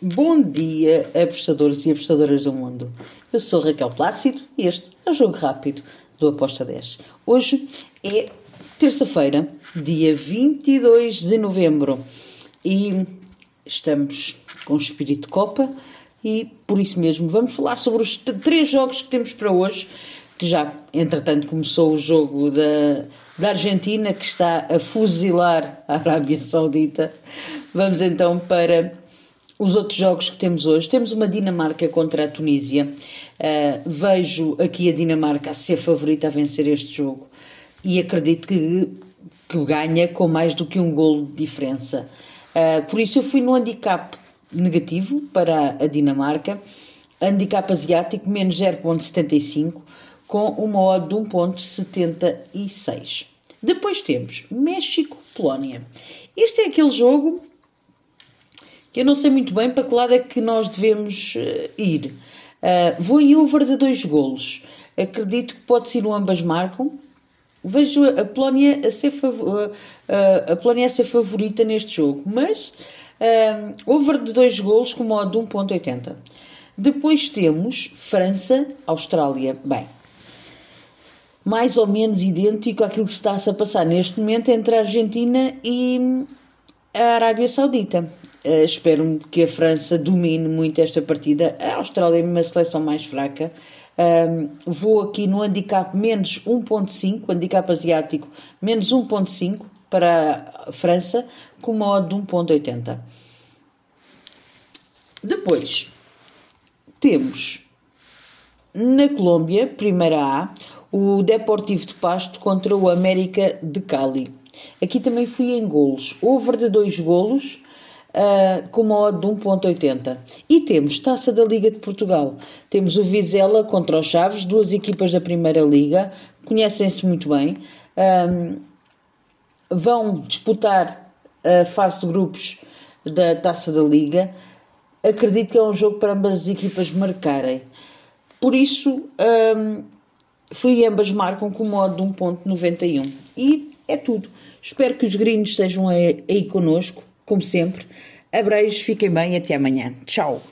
Bom dia, apostadores e apostadoras do mundo. Eu sou Raquel Plácido e este é o Jogo Rápido do Aposta 10. Hoje é terça-feira, dia 22 de novembro e estamos com espírito de Copa e por isso mesmo vamos falar sobre os três jogos que temos para hoje, que já entretanto começou o jogo da, da Argentina que está a fuzilar a Arábia Saudita. Vamos então para os outros jogos que temos hoje. Temos uma Dinamarca contra a Tunísia. Uh, vejo aqui a Dinamarca a ser favorita a vencer este jogo e acredito que, que ganha com mais do que um golo de diferença. Uh, por isso eu fui no handicap negativo para a Dinamarca, handicap asiático menos 0.75 com uma odd de 1.76. Depois temos México-Polónia. Este é aquele jogo eu não sei muito bem para que lado é que nós devemos uh, ir. Uh, vou em over de dois golos. Acredito que pode ser o ambas marcam. Vejo a Polónia a ser, uh, a Polónia a ser favorita neste jogo, mas over de dois golos com modo de 1.80. Depois temos França-Austrália. Bem, mais ou menos idêntico àquilo que está -se a passar neste momento entre a Argentina e a Arábia Saudita. Uh, espero que a França domine muito esta partida. A Austrália é uma seleção mais fraca. Um, vou aqui no handicap menos 1.5, handicap asiático menos 1.5 para a França, com uma odd de 1.80. Depois, temos na Colômbia, primeira A, o Deportivo de Pasto contra o América de Cali. Aqui também fui em golos. Over de dois golos uh, com uma odd de 1.80. E temos Taça da Liga de Portugal. Temos o Vizela contra os Chaves, duas equipas da Primeira Liga, conhecem-se muito bem. Um, vão disputar a fase de grupos da Taça da Liga. Acredito que é um jogo para ambas as equipas marcarem. Por isso, um, fui ambas marcam com modo de 1.91. E é tudo. Espero que os gringos estejam aí, aí connosco como sempre. Abreijos, fiquem bem e até amanhã. Tchau!